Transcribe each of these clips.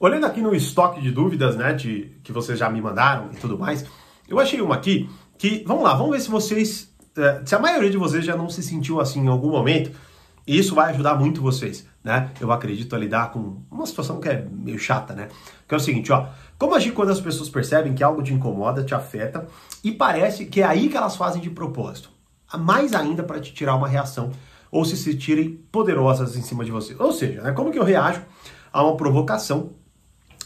Olhando aqui no estoque de dúvidas, né, de, que vocês já me mandaram e tudo mais, eu achei uma aqui que, vamos lá, vamos ver se vocês, é, se a maioria de vocês já não se sentiu assim em algum momento, e isso vai ajudar muito vocês, né? Eu acredito a lidar com uma situação que é meio chata, né? Que é o seguinte, ó, como agir quando as pessoas percebem que algo te incomoda, te afeta, e parece que é aí que elas fazem de propósito. Mais ainda para te tirar uma reação ou se sentirem poderosas em cima de você. Ou seja, né, como que eu reajo a uma provocação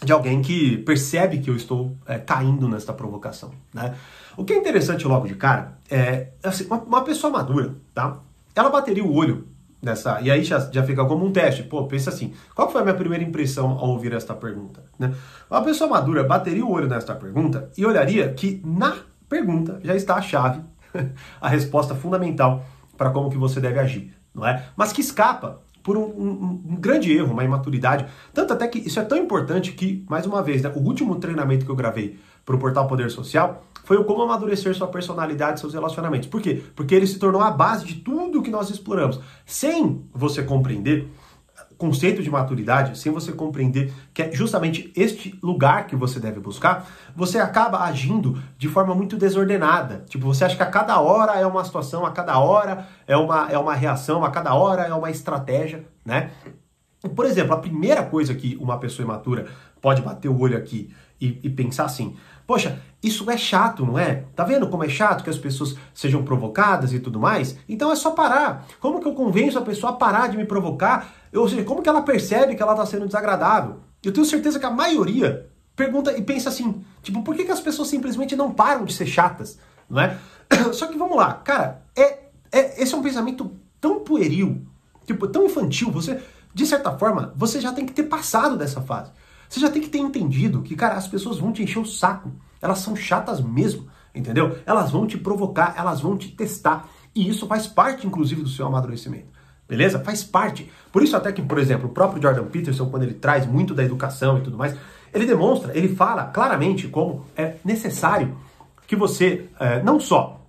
de alguém que percebe que eu estou é, caindo nesta provocação, né? O que é interessante logo de cara é assim, uma, uma, pessoa madura, tá? Ela bateria o olho nessa e aí já, já fica como um teste. Pô, pensa assim, qual foi a minha primeira impressão ao ouvir esta pergunta, né? Uma pessoa madura bateria o olho nesta pergunta e olharia que na pergunta já está a chave, a resposta fundamental para como que você deve agir, não é? Mas que escapa por um, um, um, grande erro, uma imaturidade. Tanto até que isso é tão importante que, mais uma vez, né, o último treinamento que eu gravei para o Portal Poder Social foi o como amadurecer sua personalidade seus relacionamentos. Por quê? Porque ele se tornou a base de tudo que nós exploramos. Sem você compreender conceito de maturidade, sem você compreender que é justamente este lugar que você deve buscar, você acaba agindo de forma muito desordenada. Tipo, você acha que a cada hora é uma situação, a cada hora é uma, é uma reação, a cada hora é uma estratégia, né? Por exemplo, a primeira coisa que uma pessoa imatura pode bater o olho aqui e, e pensar assim: Poxa, isso é chato, não é? Tá vendo como é chato que as pessoas sejam provocadas e tudo mais? Então é só parar. Como que eu convenço a pessoa a parar de me provocar? Ou seja, como que ela percebe que ela está sendo desagradável? Eu tenho certeza que a maioria pergunta e pensa assim, tipo, por que, que as pessoas simplesmente não param de ser chatas, não é? Só que vamos lá, cara, é, é, esse é um pensamento tão pueril, tipo, tão infantil, você, de certa forma, você já tem que ter passado dessa fase. Você já tem que ter entendido que, cara, as pessoas vão te encher o saco. Elas são chatas mesmo, entendeu? Elas vão te provocar, elas vão te testar. E isso faz parte, inclusive, do seu amadurecimento. Beleza? Faz parte. Por isso até que, por exemplo, o próprio Jordan Peterson, quando ele traz muito da educação e tudo mais, ele demonstra, ele fala claramente como é necessário que você é, não só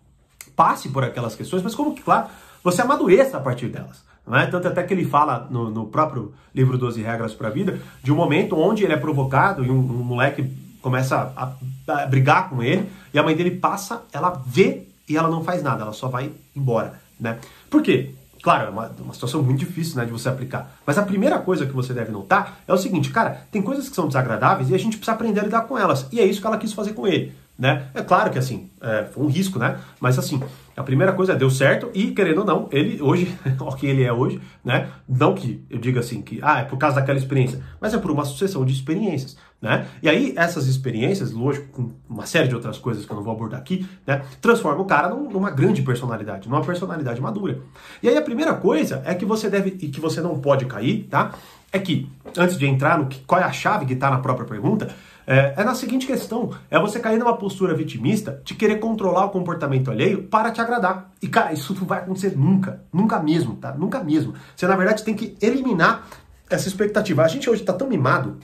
passe por aquelas questões, mas como que, claro, você amadureça a partir delas. Não é? Tanto até que ele fala no, no próprio livro 12 Regras para a Vida, de um momento onde ele é provocado e um, um moleque começa a, a, brigar com ele, e a mãe dele passa, ela vê e ela não faz nada, ela só vai embora. Né? Por quê? Claro, é uma, uma situação muito difícil né, de você aplicar. Mas a primeira coisa que você deve notar é o seguinte, cara, tem coisas que são desagradáveis e a gente precisa aprender a lidar com elas. E é isso que ela quis fazer com ele. Né? É claro que assim, é, foi um risco, né? Mas assim, a primeira coisa é deu certo e, querendo ou não, ele hoje, o que ele é hoje, né? Não que eu diga assim que, ah, é por causa daquela experiência, mas é por uma sucessão de experiências, né? E aí, essas experiências, lógico, com uma série de outras coisas que eu não vou abordar aqui, né? Transforma o cara numa grande personalidade, numa personalidade madura. E aí, a primeira coisa é que você deve, e que você não pode cair, tá? É que, antes de entrar no que, qual é a chave que está na própria pergunta, é, é, na seguinte questão: é você cair numa postura vitimista de querer controlar o comportamento alheio para te agradar. E, cara, isso não vai acontecer nunca. Nunca mesmo, tá? Nunca mesmo. Você, na verdade, tem que eliminar essa expectativa. A gente hoje está tão mimado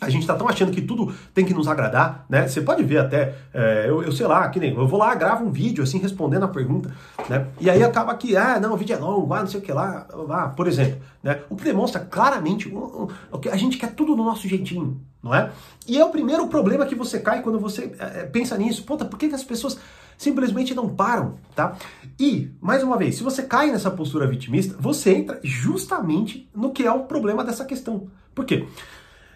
a gente tá tão achando que tudo tem que nos agradar, né? Você pode ver até, é, eu, eu, sei lá, que nem eu vou lá, gravo um vídeo assim, respondendo a pergunta, né? E aí acaba que, ah, não, o vídeo é longo, ah, não sei o que lá, ah, por exemplo, né? O que demonstra claramente o, que a gente quer tudo no nosso jeitinho, não é? E é o primeiro problema que você cai quando você é, é pensa nisso. Puta, por que, que as pessoas simplesmente não param, tá? E, mais uma vez, se você cai nessa postura vitimista, você entra justamente no que é o problema dessa questão. Por quê?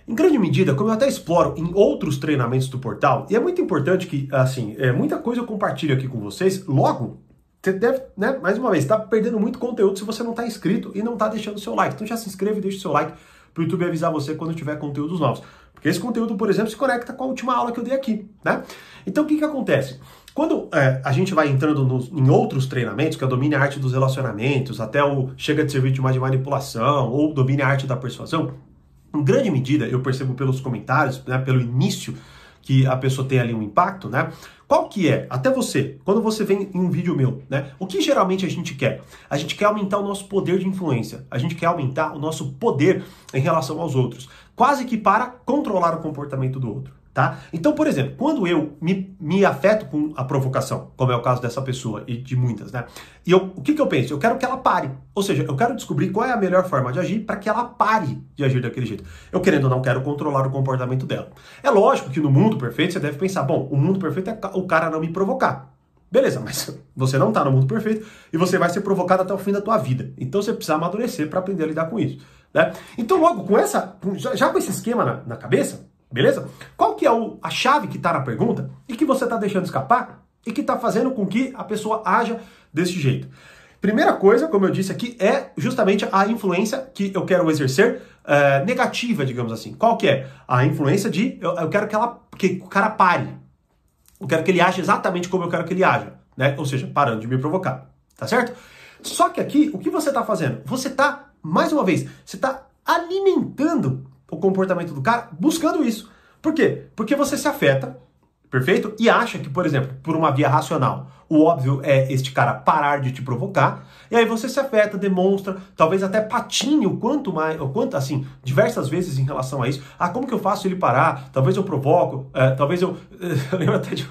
Em grande medida, como eu até exploro em outros treinamentos do portal, e é muito importante que, assim, é, muita coisa eu compartilho aqui com vocês, logo, você deve, né, mais uma vez, está perdendo muito conteúdo se você não está inscrito e não está deixando o seu like. Então já se inscreve e deixa o seu like para o YouTube avisar você quando tiver conteúdos novos. Porque esse conteúdo, por exemplo, se conecta com a última aula que eu dei aqui, né? Então o que, que acontece? Quando é, a gente vai entrando nos, em outros treinamentos, que é domine a arte dos relacionamentos, até o chega de servir de uma de manipulação, ou domine a arte da persuasão, em grande medida, eu percebo pelos comentários, né, pelo início que a pessoa tem ali um impacto, né? Qual que é? Até você, quando você vem em um vídeo meu, né? O que geralmente a gente quer? A gente quer aumentar o nosso poder de influência. A gente quer aumentar o nosso poder em relação aos outros, quase que para controlar o comportamento do outro. Tá? Então, por exemplo, quando eu me, me afeto com a provocação, como é o caso dessa pessoa e de muitas, né? E eu, o que, que eu penso? Eu quero que ela pare. Ou seja, eu quero descobrir qual é a melhor forma de agir para que ela pare de agir daquele jeito. Eu querendo ou não quero controlar o comportamento dela. É lógico que no mundo perfeito você deve pensar, bom, o mundo perfeito é o cara não me provocar. Beleza, mas você não está no mundo perfeito e você vai ser provocado até o fim da tua vida. Então você precisa amadurecer para aprender a lidar com isso. Né? Então, logo, com essa, já com esse esquema na, na cabeça, Beleza? Qual que é o, a chave que está na pergunta e que você está deixando escapar e que está fazendo com que a pessoa haja desse jeito? Primeira coisa, como eu disse aqui, é justamente a influência que eu quero exercer é, negativa, digamos assim. Qual que é? A influência de eu, eu, quero que, ela, que o cara pare. Eu quero que ele age exatamente como eu quero que ele haja. Né? Ou seja, parando de me provocar. Tá certo? Só que aqui, o que você está fazendo? Você está, mais uma vez, você está alimentando o comportamento do cara buscando isso. Por quê? Porque você se afeta, perfeito? E acha que, por exemplo, por uma via racional, o óbvio é este cara parar de te provocar, e aí você se afeta, demonstra, talvez até patine o quanto mais, o quanto assim, diversas vezes em relação a isso. Ah, como que eu faço ele parar? Talvez eu provoco, é, talvez eu. Eu lembro até de,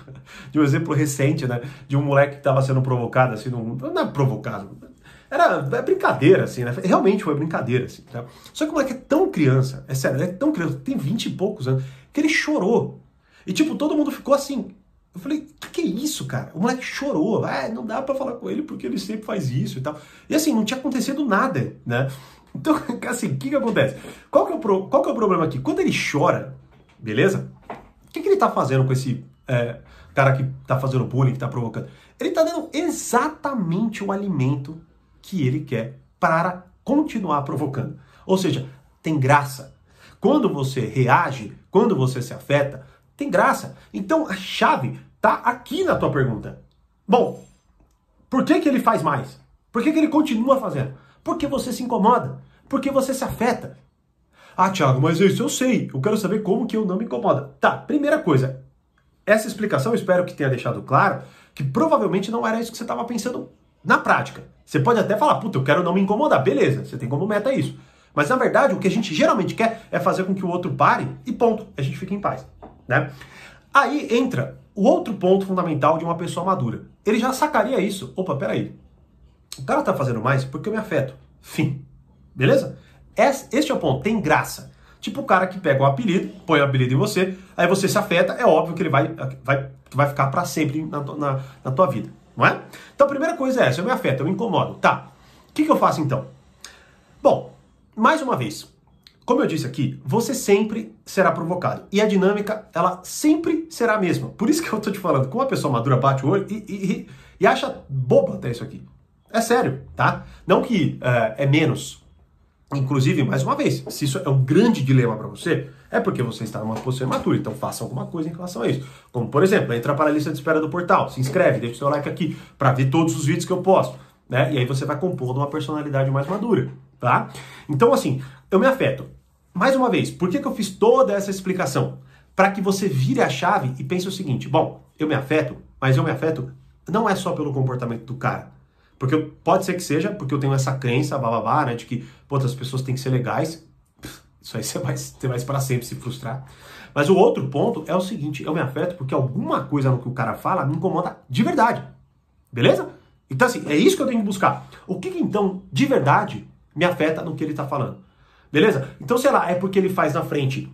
de, um exemplo recente, né? De um moleque que estava sendo provocado, assim, não é provocado, era é brincadeira, assim, né? Realmente foi brincadeira, assim. Tá? Só que o moleque é tão criança, é sério, é tão criança, tem 20 e poucos anos, que ele chorou. E, tipo, todo mundo ficou assim. Eu falei, que que é isso, cara? O moleque chorou. Ah, não dá para falar com ele porque ele sempre faz isso e tal. E assim, não tinha acontecido nada, né? Então, assim, o que que acontece? Qual que, é o pro... Qual que é o problema aqui? Quando ele chora, beleza? O que, que ele tá fazendo com esse é, cara que tá fazendo bullying, que tá provocando? Ele tá dando exatamente o alimento que ele quer para continuar provocando. Ou seja, tem graça. Quando você reage, quando você se afeta, tem graça. Então a chave está aqui na tua pergunta. Bom, por que, que ele faz mais? Por que, que ele continua fazendo? Porque você se incomoda. Porque você se afeta. Ah, Thiago, mas isso eu sei. Eu quero saber como que eu não me incomoda. Tá, primeira coisa. Essa explicação eu espero que tenha deixado claro que provavelmente não era isso que você estava pensando na prática. Você pode até falar, puta, eu quero não me incomodar. Beleza, você tem como meta isso. Mas na verdade, o que a gente geralmente quer é fazer com que o outro pare e ponto, a gente fica em paz, né? Aí entra o outro ponto fundamental de uma pessoa madura. Ele já sacaria isso. Opa, peraí. O cara tá fazendo mais porque eu me afeto. Fim. Beleza? Este é o ponto. Tem graça. Tipo o cara que pega um apelido, põe o apelido em você, aí você se afeta, é óbvio que ele vai, vai, vai ficar para sempre na, na, na tua vida não é? Então a primeira coisa é essa, eu me afeto, eu me incomodo. Tá, o que, que eu faço então? Bom, mais uma vez, como eu disse aqui, você sempre será provocado. E a dinâmica, ela sempre será a mesma. Por isso que eu tô te falando, como a pessoa madura bate o olho e, e, e acha boba até isso aqui. É sério, tá? Não que uh, é menos Inclusive, mais uma vez, se isso é um grande dilema para você, é porque você está numa posição imatura, então faça alguma coisa em relação a isso. Como, por exemplo, entra para a lista de espera do portal, se inscreve, deixa o seu like aqui para ver todos os vídeos que eu posto, né? E aí você vai compor uma personalidade mais madura, tá? Então, assim, eu me afeto. Mais uma vez, por que, que eu fiz toda essa explicação? Para que você vire a chave e pense o seguinte: bom, eu me afeto, mas eu me afeto não é só pelo comportamento do cara. Porque pode ser que seja, porque eu tenho essa crença, bababá, né, de que, pô, as pessoas têm que ser legais. Isso aí você vai ter mais para sempre se frustrar. Mas o outro ponto é o seguinte, eu me afeto porque alguma coisa no que o cara fala me incomoda de verdade. Beleza? Então assim, é isso que eu tenho que buscar. O que, que então, de verdade, me afeta no que ele tá falando? Beleza? Então, sei lá, é porque ele faz na frente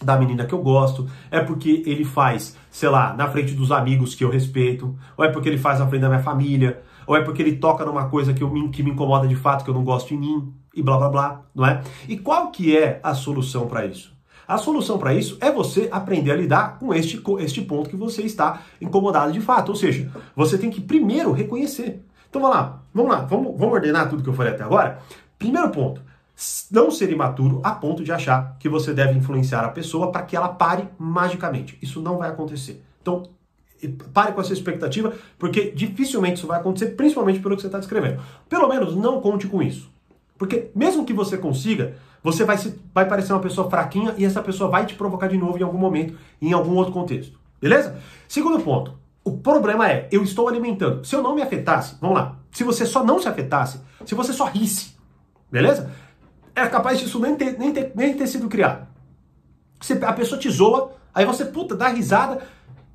da menina que eu gosto, é porque ele faz, sei lá, na frente dos amigos que eu respeito, ou é porque ele faz na frente da minha família, ou é porque ele toca numa coisa que, eu, que me incomoda de fato, que eu não gosto em mim, e blá blá blá, não é? E qual que é a solução para isso? A solução para isso é você aprender a lidar com este, com este ponto que você está incomodado de fato. Ou seja, você tem que primeiro reconhecer. Então vamos lá, vamos lá, vamos, vamos ordenar tudo que eu falei até agora. Primeiro ponto, não ser imaturo a ponto de achar que você deve influenciar a pessoa para que ela pare magicamente. Isso não vai acontecer. Então, pare com essa expectativa, porque dificilmente isso vai acontecer, principalmente pelo que você está descrevendo. Pelo menos não conte com isso. Porque mesmo que você consiga, você vai, se, vai parecer uma pessoa fraquinha e essa pessoa vai te provocar de novo em algum momento, em algum outro contexto. Beleza? Segundo ponto. O problema é, eu estou alimentando. Se eu não me afetasse, vamos lá. Se você só não se afetasse, se você só risse, beleza? É capaz disso nem ter, nem ter, nem ter sido criado. Você, a pessoa te zoa, Aí você, puta, dá risada,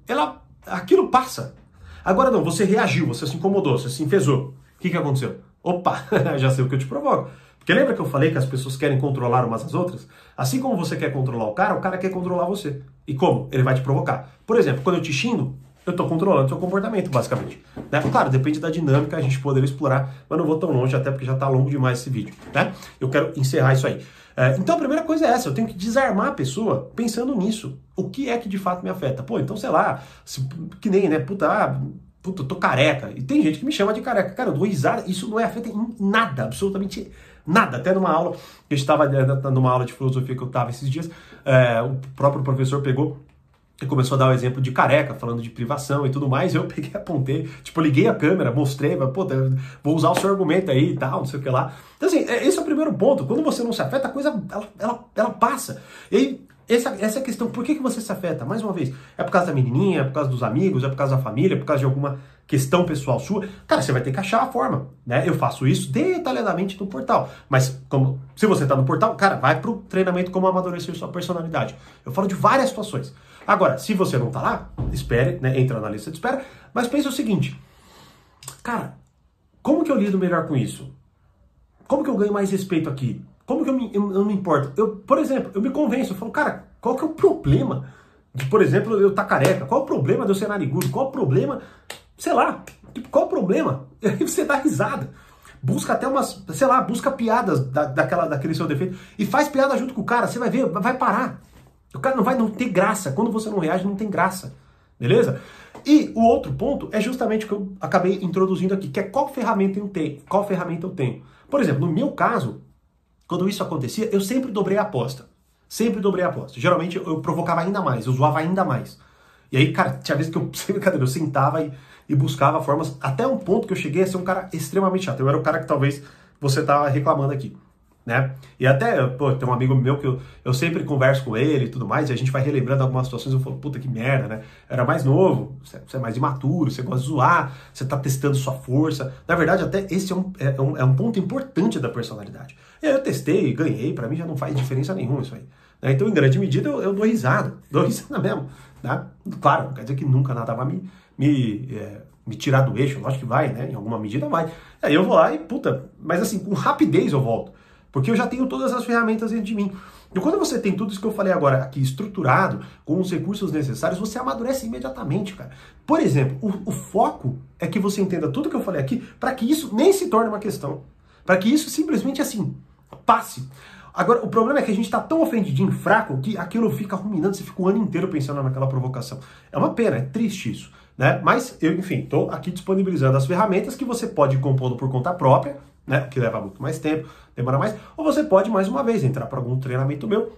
ela, aquilo passa. Agora não, você reagiu, você se incomodou, você se enfesou. O que, que aconteceu? Opa, já sei o que eu te provoco. Porque lembra que eu falei que as pessoas querem controlar umas às outras? Assim como você quer controlar o cara, o cara quer controlar você. E como? Ele vai te provocar. Por exemplo, quando eu te xingo, eu estou controlando seu comportamento, basicamente. Né? Claro, depende da dinâmica, a gente poderia explorar, mas não vou tão longe, até porque já está longo demais esse vídeo. Né? Eu quero encerrar isso aí. É, então a primeira coisa é essa, eu tenho que desarmar a pessoa pensando nisso. O que é que de fato me afeta? Pô, então sei lá, se, que nem, né, puta, ah, puta, eu tô careca. E tem gente que me chama de careca. Cara, eu dou risada, isso não é afeta em nada, absolutamente nada. Até numa aula, eu estava né, numa aula de filosofia que eu estava esses dias, é, o próprio professor pegou começou a dar o exemplo de careca, falando de privação e tudo mais, eu peguei, apontei, tipo, liguei a câmera, mostrei, pô, vou usar o seu argumento aí e tal, não sei o que lá. Então, assim, é, esse é o primeiro ponto. Quando você não se afeta, a coisa, ela, ela, ela passa. E aí, essa, essa é questão. Por que, que você se afeta? Mais uma vez, é por causa da menininha, é por causa dos amigos, é por causa da família, é por causa de alguma questão pessoal sua? Cara, você vai ter que achar a forma, né? Eu faço isso detalhadamente no portal. Mas, como se você está no portal, cara, vai pro treinamento como amadurecer sua personalidade. Eu falo de várias situações. Agora, se você não tá lá, espere, né? Entra na lista de espera, mas pense o seguinte, cara, como que eu lido melhor com isso? Como que eu ganho mais respeito aqui? Como que eu, me, eu, eu não me importo? Eu, por exemplo, eu me convenço, eu falo, cara, qual que é o problema de, por exemplo, eu estar tá careca? Qual o problema de eu ser narigudo? Qual o problema, sei lá, tipo, qual o problema? E aí você dá risada. Busca até umas, sei lá, busca piadas da, daquela, daquele seu defeito e faz piada junto com o cara, você vai ver, vai parar. O cara não vai não ter graça. Quando você não reage, não tem graça. Beleza? E o outro ponto é justamente o que eu acabei introduzindo aqui, que é qual ferramenta eu tenho. Qual ferramenta eu tenho. Por exemplo, no meu caso, quando isso acontecia, eu sempre dobrei a aposta. Sempre dobrei a aposta. Geralmente eu provocava ainda mais, eu zoava ainda mais. E aí, cara, tinha vezes que eu, sem brincadeira, eu sentava e, e buscava formas, até um ponto que eu cheguei a ser um cara extremamente chato. Eu era o cara que talvez você tá reclamando aqui né? E até, pô, tem um amigo meu que eu, eu sempre converso com ele e tudo mais, e a gente vai relembrando algumas situações, eu falo, puta que merda, né? Era mais novo, você é mais imaturo, você gosta de zoar, você tá testando sua força. Na verdade, até esse é um, é um, é um ponto importante da personalidade. E aí eu testei, ganhei, para mim já não faz diferença nenhuma isso aí. Né? Então, em grande medida, eu, eu dou risada, dou risada mesmo, né? Claro, quer dizer que nunca nada vai me, me, é, me tirar do eixo, lógico que vai, né? Em alguma medida vai. Aí eu vou lá e, puta, mas assim, com rapidez eu volto. Porque eu já tenho todas as ferramentas dentro de mim. E quando você tem tudo isso que eu falei agora aqui estruturado, com os recursos necessários, você amadurece imediatamente, cara. Por exemplo, o, o foco é que você entenda tudo que eu falei aqui para que isso nem se torne uma questão. Para que isso simplesmente assim passe. Agora, o problema é que a gente está tão ofendidinho, fraco, que aquilo fica ruminando, você fica o ano inteiro pensando naquela provocação. É uma pena, é triste isso. Né? Mas eu, enfim, estou aqui disponibilizando as ferramentas que você pode ir compondo por conta própria, né? Que leva muito mais tempo, demora mais. Ou você pode, mais uma vez, entrar para algum treinamento meu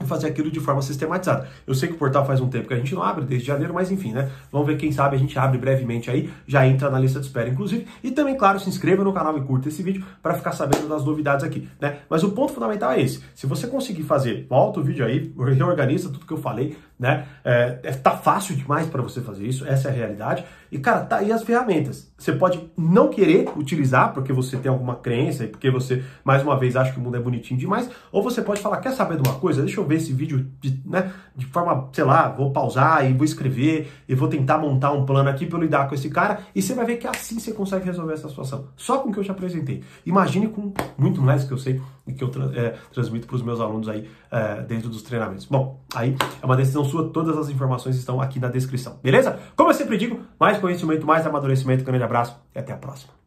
e fazer aquilo de forma sistematizada. Eu sei que o portal faz um tempo que a gente não abre, desde janeiro, mas enfim, né? Vamos ver, quem sabe a gente abre brevemente aí, já entra na lista de espera, inclusive. E também, claro, se inscreva no canal e curta esse vídeo para ficar sabendo das novidades aqui, né? Mas o ponto fundamental é esse. Se você conseguir fazer, volta o vídeo aí, reorganiza tudo que eu falei, né? É, é tá fácil demais para você fazer isso, essa é a realidade. E, cara, tá aí as ferramentas. Você pode não querer utilizar porque você tem alguma crença e porque você, mais uma vez, acha que o mundo é bonitinho demais. Ou você pode falar, quer saber de uma coisa? Deixa eu ver esse vídeo de, né, de forma, sei lá, vou pausar e vou escrever e vou tentar montar um plano aqui para eu lidar com esse cara. E você vai ver que assim você consegue resolver essa situação. Só com o que eu te apresentei. Imagine com muito mais que eu sei e que eu é, transmito para os meus alunos aí é, dentro dos treinamentos. Bom, aí é uma decisão sua, todas as informações estão aqui na descrição, beleza? Como eu sempre digo, mais conhecimento, mais amadurecimento, grande abraço e até a próxima.